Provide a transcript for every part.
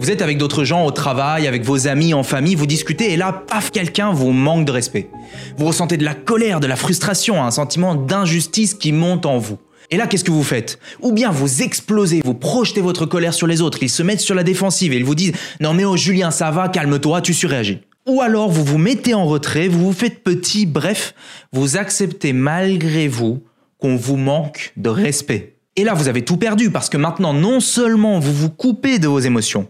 Vous êtes avec d'autres gens au travail, avec vos amis, en famille, vous discutez et là, paf, quelqu'un vous manque de respect. Vous ressentez de la colère, de la frustration, un sentiment d'injustice qui monte en vous. Et là, qu'est-ce que vous faites? Ou bien vous explosez, vous projetez votre colère sur les autres, ils se mettent sur la défensive et ils vous disent Non mais oh Julien, ça va, calme-toi, tu surréagis. Ou alors vous vous mettez en retrait, vous vous faites petit, bref, vous acceptez malgré vous qu'on vous manque de respect. Et là, vous avez tout perdu parce que maintenant, non seulement vous vous coupez de vos émotions,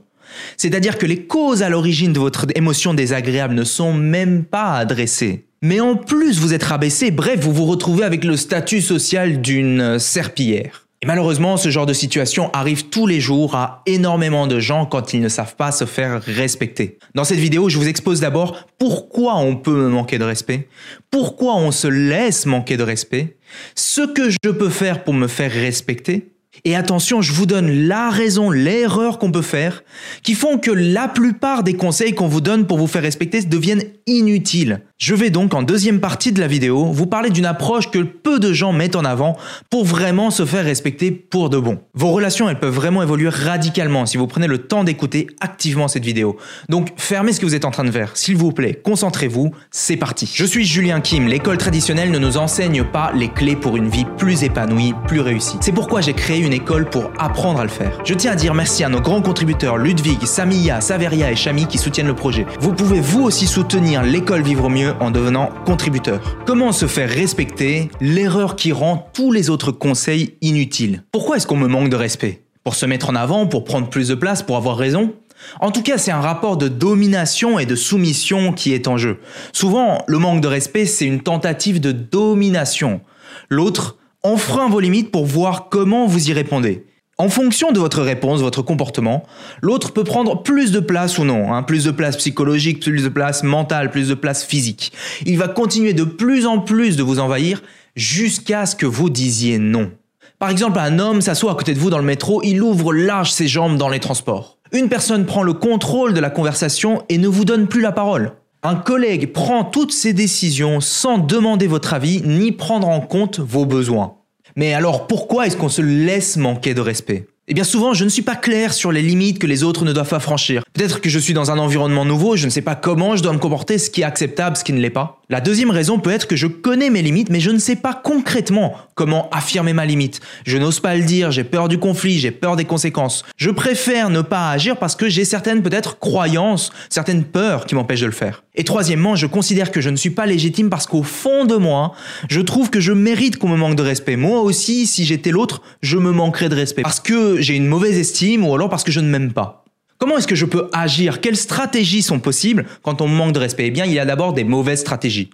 c'est-à-dire que les causes à l'origine de votre émotion désagréable ne sont même pas adressées. Mais en plus, vous êtes rabaissé, bref, vous vous retrouvez avec le statut social d'une serpillière. Et malheureusement, ce genre de situation arrive tous les jours à énormément de gens quand ils ne savent pas se faire respecter. Dans cette vidéo, je vous expose d'abord pourquoi on peut manquer de respect, pourquoi on se laisse manquer de respect, ce que je peux faire pour me faire respecter, et attention, je vous donne la raison, l'erreur qu'on peut faire, qui font que la plupart des conseils qu'on vous donne pour vous faire respecter deviennent inutiles. Je vais donc en deuxième partie de la vidéo vous parler d'une approche que peu de gens mettent en avant pour vraiment se faire respecter pour de bon. Vos relations, elles peuvent vraiment évoluer radicalement si vous prenez le temps d'écouter activement cette vidéo. Donc fermez ce que vous êtes en train de faire, s'il vous plaît, concentrez-vous, c'est parti. Je suis Julien Kim, l'école traditionnelle ne nous enseigne pas les clés pour une vie plus épanouie, plus réussie. C'est pourquoi j'ai créé une école pour apprendre à le faire. Je tiens à dire merci à nos grands contributeurs Ludwig, Samia, Saveria et Chami qui soutiennent le projet. Vous pouvez vous aussi soutenir l'école Vivre Mieux en devenant contributeur. Comment se faire respecter L'erreur qui rend tous les autres conseils inutiles? Pourquoi est-ce qu'on me manque de respect? Pour se mettre en avant, pour prendre plus de place, pour avoir raison? En tout cas, c'est un rapport de domination et de soumission qui est en jeu. Souvent, le manque de respect, c'est une tentative de domination. L'autre enfreint vos limites pour voir comment vous y répondez. En fonction de votre réponse, votre comportement, l'autre peut prendre plus de place ou non, hein, plus de place psychologique, plus de place mentale, plus de place physique. Il va continuer de plus en plus de vous envahir jusqu'à ce que vous disiez non. Par exemple, un homme s'assoit à côté de vous dans le métro, il ouvre large ses jambes dans les transports. Une personne prend le contrôle de la conversation et ne vous donne plus la parole. Un collègue prend toutes ses décisions sans demander votre avis ni prendre en compte vos besoins. Mais alors pourquoi est-ce qu'on se laisse manquer de respect? Eh bien souvent, je ne suis pas clair sur les limites que les autres ne doivent pas franchir. Peut-être que je suis dans un environnement nouveau, je ne sais pas comment je dois me comporter, ce qui est acceptable, ce qui ne l'est pas. La deuxième raison peut être que je connais mes limites, mais je ne sais pas concrètement comment affirmer ma limite. Je n'ose pas le dire, j'ai peur du conflit, j'ai peur des conséquences. Je préfère ne pas agir parce que j'ai certaines peut-être croyances, certaines peurs qui m'empêchent de le faire. Et troisièmement, je considère que je ne suis pas légitime parce qu'au fond de moi, je trouve que je mérite qu'on me manque de respect. Moi aussi, si j'étais l'autre, je me manquerais de respect. Parce que j'ai une mauvaise estime ou alors parce que je ne m'aime pas. Comment est-ce que je peux agir? Quelles stratégies sont possibles? Quand on manque de respect Eh bien, il y a d'abord des mauvaises stratégies.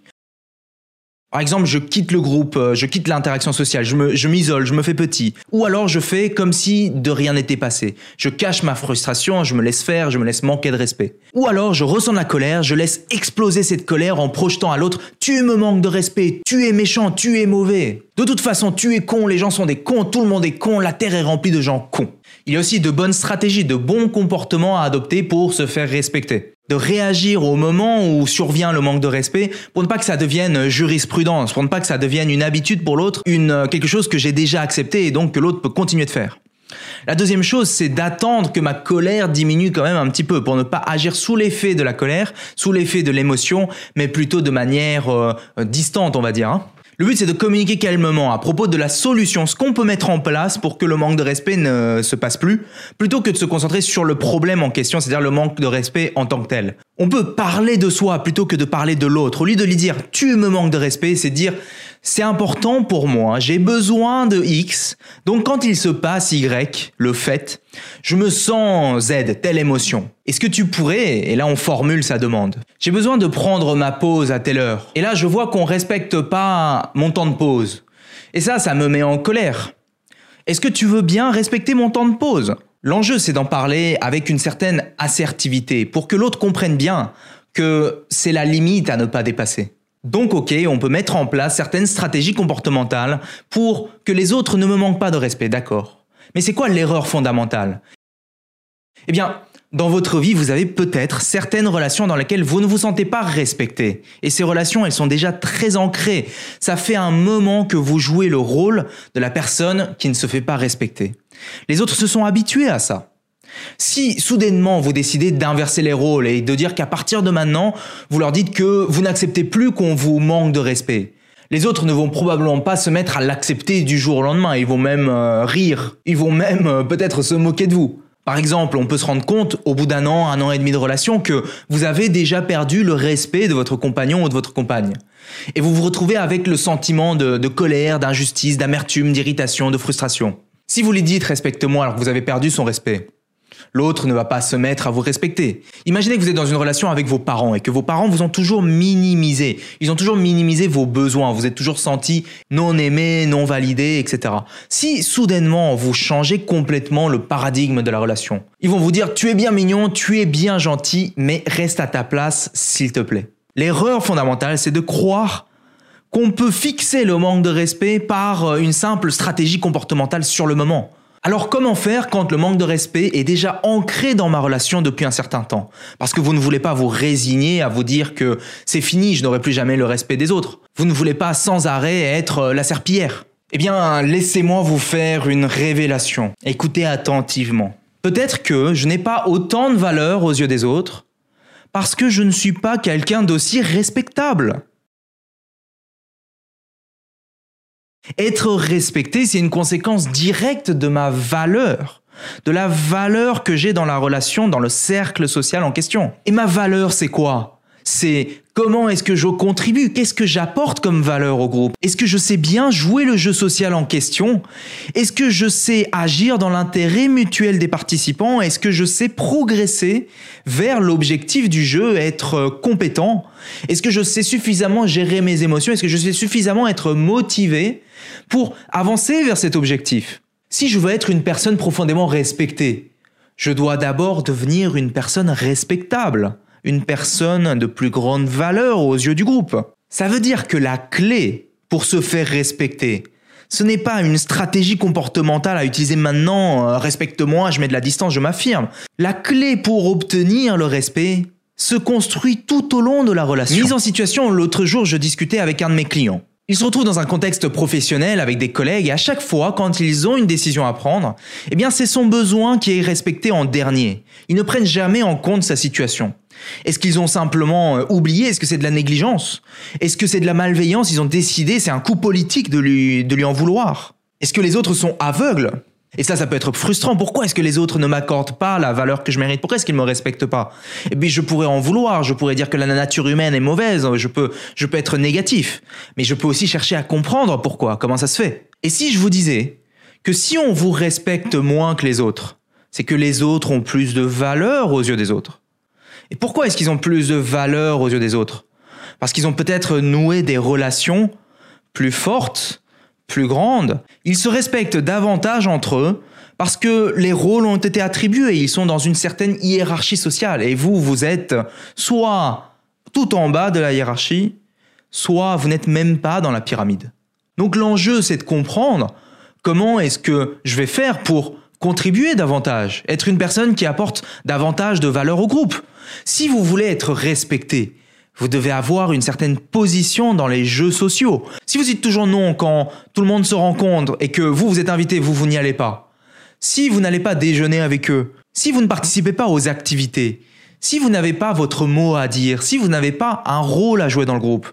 Par exemple, je quitte le groupe, euh, je quitte l'interaction sociale, je m'isole, je, me fais petit. Ou alors je fais comme si de rien n'était passé. Je cache ma frustration, je me laisse faire, je me laisse manquer de respect. Ou alors je ressens la colère, je laisse exploser cette colère en projetant à l'autre Tu me manques de respect, tu es méchant, tu es mauvais. De toute façon, tu es con, les gens sont des cons, tout le monde est con, la terre est remplie de gens cons. Il y a aussi de bonnes stratégies, de bons comportements à adopter pour se faire respecter de réagir au moment où survient le manque de respect pour ne pas que ça devienne jurisprudence, pour ne pas que ça devienne une habitude pour l'autre, une euh, quelque chose que j'ai déjà accepté et donc que l'autre peut continuer de faire. La deuxième chose, c'est d'attendre que ma colère diminue quand même un petit peu pour ne pas agir sous l'effet de la colère, sous l'effet de l'émotion, mais plutôt de manière euh, distante, on va dire. Hein. Le but, c'est de communiquer calmement à propos de la solution, ce qu'on peut mettre en place pour que le manque de respect ne se passe plus, plutôt que de se concentrer sur le problème en question, c'est-à-dire le manque de respect en tant que tel. On peut parler de soi plutôt que de parler de l'autre. Au lieu de lui dire tu me manques de respect, c'est dire c'est important pour moi, j'ai besoin de X, donc quand il se passe Y, le fait, je me sens Z, telle émotion. Est-ce que tu pourrais, et là on formule sa demande, j'ai besoin de prendre ma pause à telle heure, et là je vois qu'on respecte pas mon temps de pause. Et ça, ça me met en colère. Est-ce que tu veux bien respecter mon temps de pause? L'enjeu, c'est d'en parler avec une certaine assertivité pour que l'autre comprenne bien que c'est la limite à ne pas dépasser. Donc ok, on peut mettre en place certaines stratégies comportementales pour que les autres ne me manquent pas de respect, d'accord. Mais c'est quoi l'erreur fondamentale? Eh bien, dans votre vie, vous avez peut-être certaines relations dans lesquelles vous ne vous sentez pas respecté. Et ces relations, elles sont déjà très ancrées. Ça fait un moment que vous jouez le rôle de la personne qui ne se fait pas respecter. Les autres se sont habitués à ça. Si soudainement vous décidez d'inverser les rôles et de dire qu'à partir de maintenant, vous leur dites que vous n'acceptez plus qu'on vous manque de respect, les autres ne vont probablement pas se mettre à l'accepter du jour au lendemain, ils vont même euh, rire, ils vont même euh, peut-être se moquer de vous. Par exemple, on peut se rendre compte au bout d'un an, un an et demi de relation que vous avez déjà perdu le respect de votre compagnon ou de votre compagne. Et vous vous retrouvez avec le sentiment de, de colère, d'injustice, d'amertume, d'irritation, de frustration. Si vous lui dites respecte-moi alors que vous avez perdu son respect, L'autre ne va pas se mettre à vous respecter. Imaginez que vous êtes dans une relation avec vos parents et que vos parents vous ont toujours minimisé. Ils ont toujours minimisé vos besoins. Vous êtes toujours senti non aimé, non validé, etc. Si soudainement vous changez complètement le paradigme de la relation, ils vont vous dire tu es bien mignon, tu es bien gentil, mais reste à ta place s'il te plaît. L'erreur fondamentale, c'est de croire qu'on peut fixer le manque de respect par une simple stratégie comportementale sur le moment. Alors comment faire quand le manque de respect est déjà ancré dans ma relation depuis un certain temps? Parce que vous ne voulez pas vous résigner à vous dire que c'est fini, je n'aurai plus jamais le respect des autres. Vous ne voulez pas sans arrêt être euh, la serpillière. Eh bien, laissez-moi vous faire une révélation. Écoutez attentivement. Peut-être que je n'ai pas autant de valeur aux yeux des autres parce que je ne suis pas quelqu'un d'aussi respectable. Être respecté, c'est une conséquence directe de ma valeur, de la valeur que j'ai dans la relation, dans le cercle social en question. Et ma valeur, c'est quoi? C'est comment est-ce que je contribue, qu'est-ce que j'apporte comme valeur au groupe, est-ce que je sais bien jouer le jeu social en question, est-ce que je sais agir dans l'intérêt mutuel des participants, est-ce que je sais progresser vers l'objectif du jeu, être compétent, est-ce que je sais suffisamment gérer mes émotions, est-ce que je sais suffisamment être motivé pour avancer vers cet objectif. Si je veux être une personne profondément respectée, je dois d'abord devenir une personne respectable une personne de plus grande valeur aux yeux du groupe. Ça veut dire que la clé pour se faire respecter, ce n'est pas une stratégie comportementale à utiliser maintenant, euh, respecte-moi, je mets de la distance, je m'affirme. La clé pour obtenir le respect se construit tout au long de la relation. Mise en situation, l'autre jour, je discutais avec un de mes clients. Ils se retrouvent dans un contexte professionnel avec des collègues et à chaque fois, quand ils ont une décision à prendre, eh bien, c'est son besoin qui est respecté en dernier. Ils ne prennent jamais en compte sa situation. Est-ce qu'ils ont simplement euh, oublié? Est-ce que c'est de la négligence? Est-ce que c'est de la malveillance? Ils ont décidé, c'est un coup politique de lui, de lui en vouloir. Est-ce que les autres sont aveugles? Et ça, ça peut être frustrant. Pourquoi est-ce que les autres ne m'accordent pas la valeur que je mérite? Pourquoi est-ce qu'ils ne me respectent pas? Et eh puis je pourrais en vouloir, je pourrais dire que la nature humaine est mauvaise, je peux, je peux être négatif. Mais je peux aussi chercher à comprendre pourquoi, comment ça se fait. Et si je vous disais que si on vous respecte moins que les autres, c'est que les autres ont plus de valeur aux yeux des autres. Et pourquoi est-ce qu'ils ont plus de valeur aux yeux des autres? Parce qu'ils ont peut-être noué des relations plus fortes, plus grandes. Ils se respectent davantage entre eux parce que les rôles ont été attribués et ils sont dans une certaine hiérarchie sociale. Et vous, vous êtes soit tout en bas de la hiérarchie, soit vous n'êtes même pas dans la pyramide. Donc l'enjeu, c'est de comprendre comment est-ce que je vais faire pour contribuer davantage, être une personne qui apporte davantage de valeur au groupe. Si vous voulez être respecté, vous devez avoir une certaine position dans les jeux sociaux. Si vous dites toujours non quand tout le monde se rencontre et que vous, vous êtes invité, vous, vous n'y allez pas. Si vous n'allez pas déjeuner avec eux. Si vous ne participez pas aux activités. Si vous n'avez pas votre mot à dire. Si vous n'avez pas un rôle à jouer dans le groupe.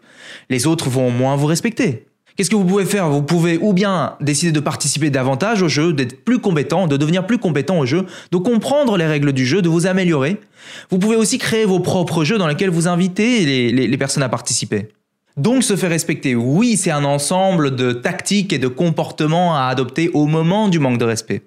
Les autres vont moins vous respecter. Qu'est-ce que vous pouvez faire? Vous pouvez ou bien décider de participer davantage au jeu, d'être plus compétent, de devenir plus compétent au jeu, de comprendre les règles du jeu, de vous améliorer. Vous pouvez aussi créer vos propres jeux dans lesquels vous invitez les, personnes à participer. Donc se faire respecter, oui, c'est un ensemble de tactiques et de comportements à adopter au moment du manque de respect.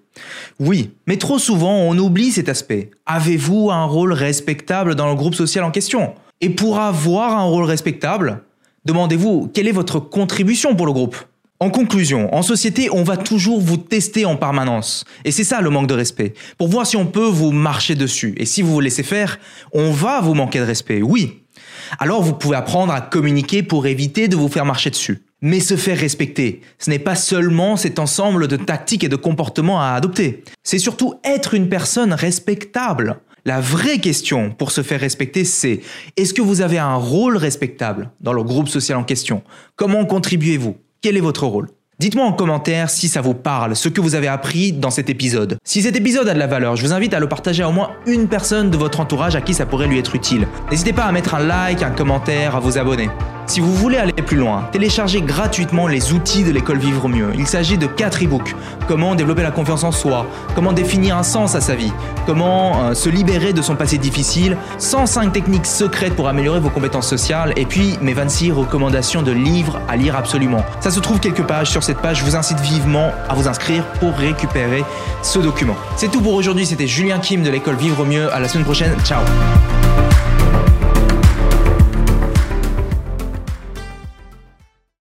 Oui, mais trop souvent on oublie cet aspect. Avez-vous un rôle respectable dans le groupe social en question? Et pour avoir un rôle respectable, Demandez-vous quelle est votre contribution pour le groupe? En conclusion, en société, on va toujours vous tester en permanence. Et c'est ça le manque de respect. Pour voir si on peut vous marcher dessus. Et si vous vous laissez faire, on va vous manquer de respect, oui. Alors vous pouvez apprendre à communiquer pour éviter de vous faire marcher dessus. Mais se faire respecter, ce n'est pas seulement cet ensemble de tactiques et de comportements à adopter. C'est surtout être une personne respectable. La vraie question pour se faire respecter, c'est est-ce que vous avez un rôle respectable dans le groupe social en question? Comment contribuez-vous? Quel est votre rôle? Dites-moi en commentaire si ça vous parle, ce que vous avez appris dans cet épisode. Si cet épisode a de la valeur, je vous invite à le partager à au moins une personne de votre entourage à qui ça pourrait lui être utile. N'hésitez pas à mettre un like, un commentaire, à vous abonner. Si vous voulez aller plus loin, téléchargez gratuitement les outils de l'école Vivre Mieux. Il s'agit de 4 e-books. Comment développer la confiance en soi, comment définir un sens à sa vie, comment euh, se libérer de son passé difficile, 105 techniques secrètes pour améliorer vos compétences sociales et puis mes 26 recommandations de livres à lire absolument. Ça se trouve quelques pages sur cette page, je vous incite vivement à vous inscrire pour récupérer ce document. C'est tout pour aujourd'hui, c'était Julien Kim de l'école Vivre Mieux. À la semaine prochaine, ciao